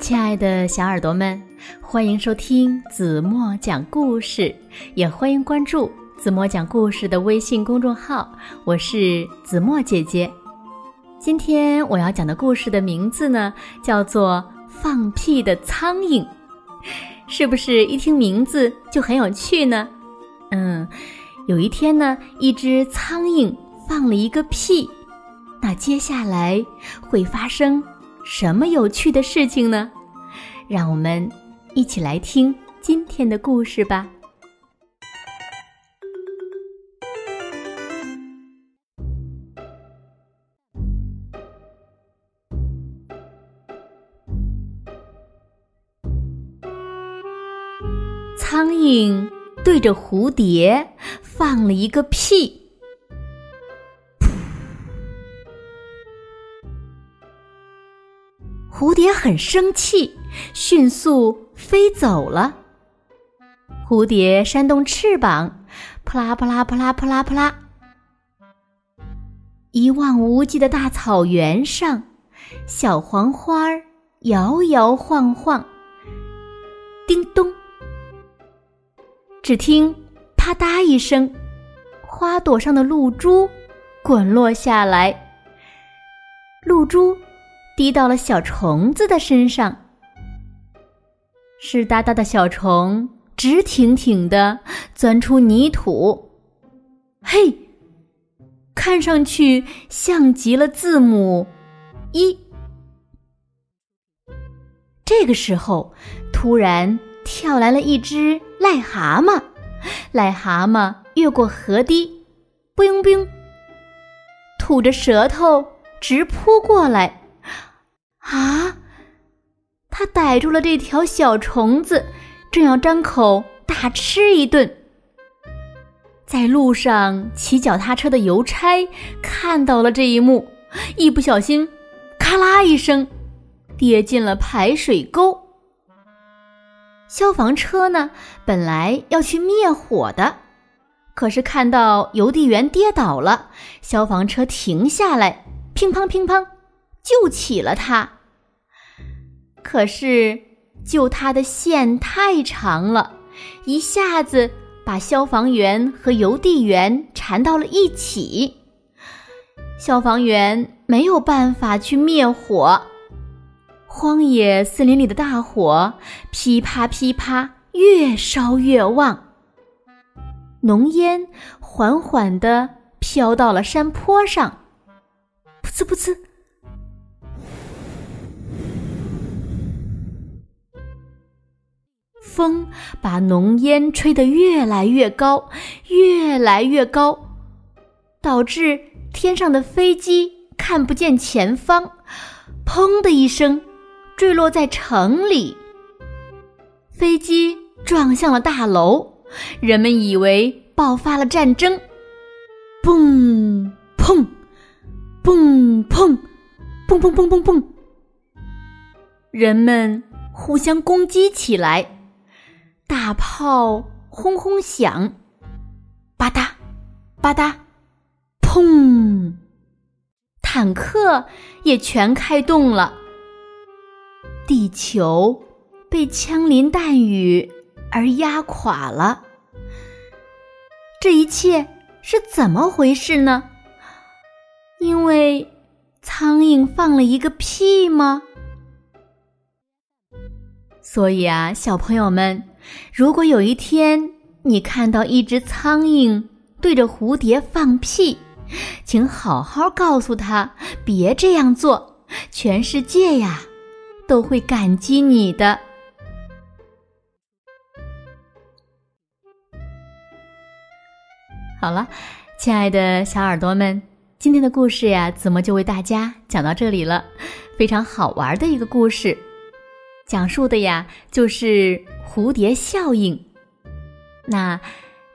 亲爱的小耳朵们，欢迎收听子墨讲故事，也欢迎关注子墨讲故事的微信公众号。我是子墨姐姐。今天我要讲的故事的名字呢，叫做《放屁的苍蝇》，是不是一听名字就很有趣呢？嗯，有一天呢，一只苍蝇放了一个屁，那接下来会发生什么有趣的事情呢？让我们一起来听今天的故事吧。苍蝇对着蝴蝶放了一个屁，蝴蝶很生气，迅速飞走了。蝴蝶扇动翅膀，扑啦扑啦扑啦扑啦扑啦，一望无际的大草原上，小黄花摇摇晃晃，叮咚。只听“啪嗒”一声，花朵上的露珠滚落下来，露珠滴到了小虫子的身上。湿哒哒的小虫直挺挺的钻出泥土，嘿，看上去像极了字母“一”。这个时候，突然。跳来了一只癞蛤蟆，癞蛤蟆越过河堤，冰冰，吐着舌头直扑过来。啊！他逮住了这条小虫子，正要张口大吃一顿。在路上骑脚踏车的邮差看到了这一幕，一不小心，咔啦一声，跌进了排水沟。消防车呢，本来要去灭火的，可是看到邮递员跌倒了，消防车停下来，乒乓乒乓，救起了他。可是救他的线太长了，一下子把消防员和邮递员缠到了一起，消防员没有办法去灭火。荒野森林里的大火噼啪噼啪越烧越旺，浓烟缓缓地飘到了山坡上，噗呲噗呲，风把浓烟吹得越来越高，越来越高，导致天上的飞机看不见前方，砰的一声。坠落在城里，飞机撞向了大楼，人们以为爆发了战争，嘣砰，嘣砰，嘣嘣嘣嘣嘣，人们互相攻击起来，大炮轰轰响，吧嗒吧嗒，砰，坦克也全开动了。地球被枪林弹雨而压垮了，这一切是怎么回事呢？因为苍蝇放了一个屁吗？所以啊，小朋友们，如果有一天你看到一只苍蝇对着蝴蝶放屁，请好好告诉他别这样做，全世界呀！都会感激你的。好了，亲爱的小耳朵们，今天的故事呀，子墨就为大家讲到这里了。非常好玩的一个故事，讲述的呀就是蝴蝶效应。那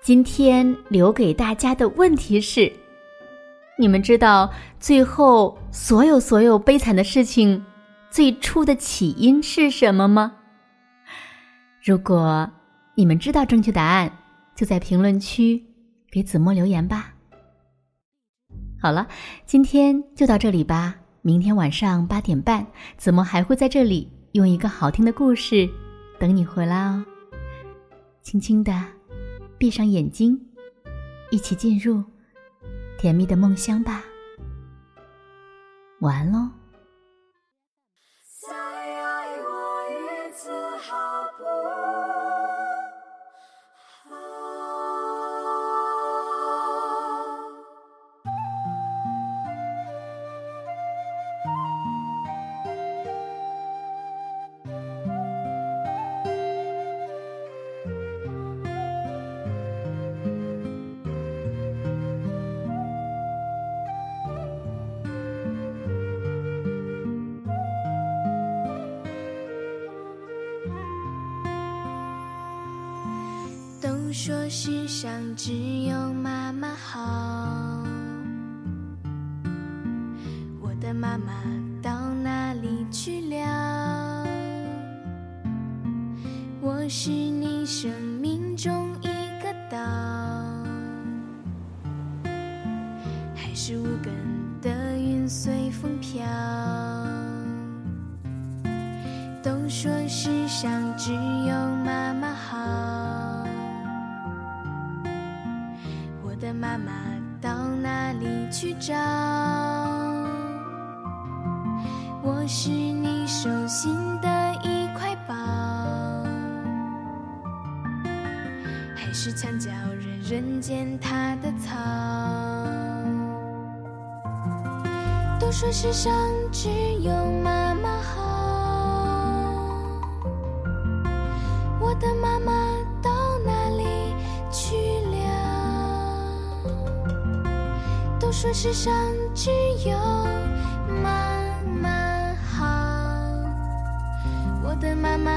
今天留给大家的问题是：你们知道最后所有所有悲惨的事情？最初的起因是什么吗？如果你们知道正确答案，就在评论区给子墨留言吧。好了，今天就到这里吧。明天晚上八点半，子墨还会在这里用一个好听的故事等你回来哦。轻轻的闭上眼睛，一起进入甜蜜的梦乡吧。晚安喽。说世上只有妈妈好，我的妈妈到哪里去了？我是你生命中一个岛，还是无根的云随风飘？妈妈到哪里去找？我是你手心的一块宝，还是墙角人人践踏的草？都说世上只有说世上只有妈妈好，我的妈妈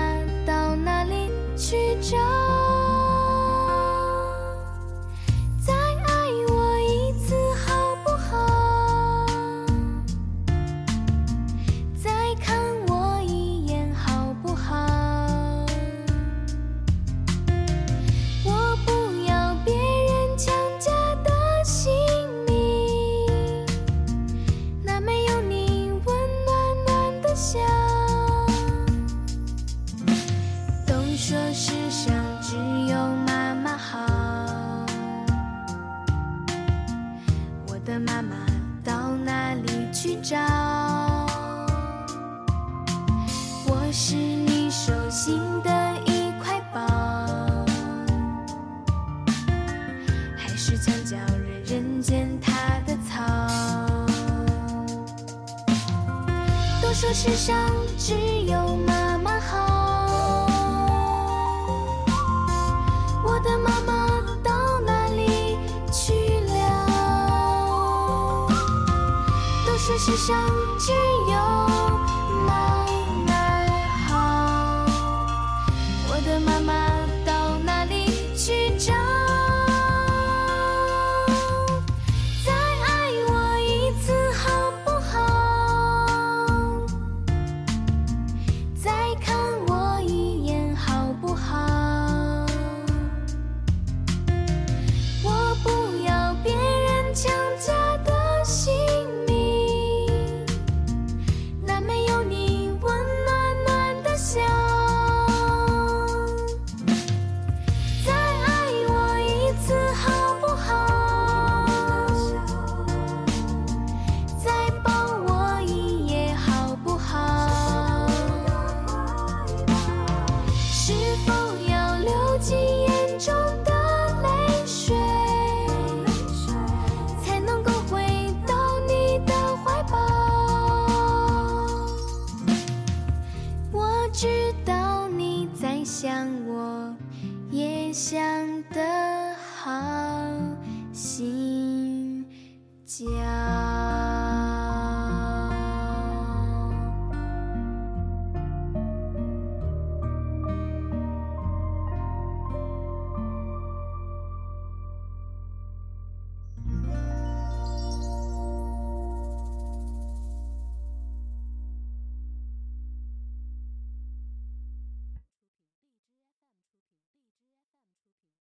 到哪里去找？我是你手心的一块宝，还是墙角人人践踏的草？都说世上只有妈世上只有妈妈好。我的妈妈想。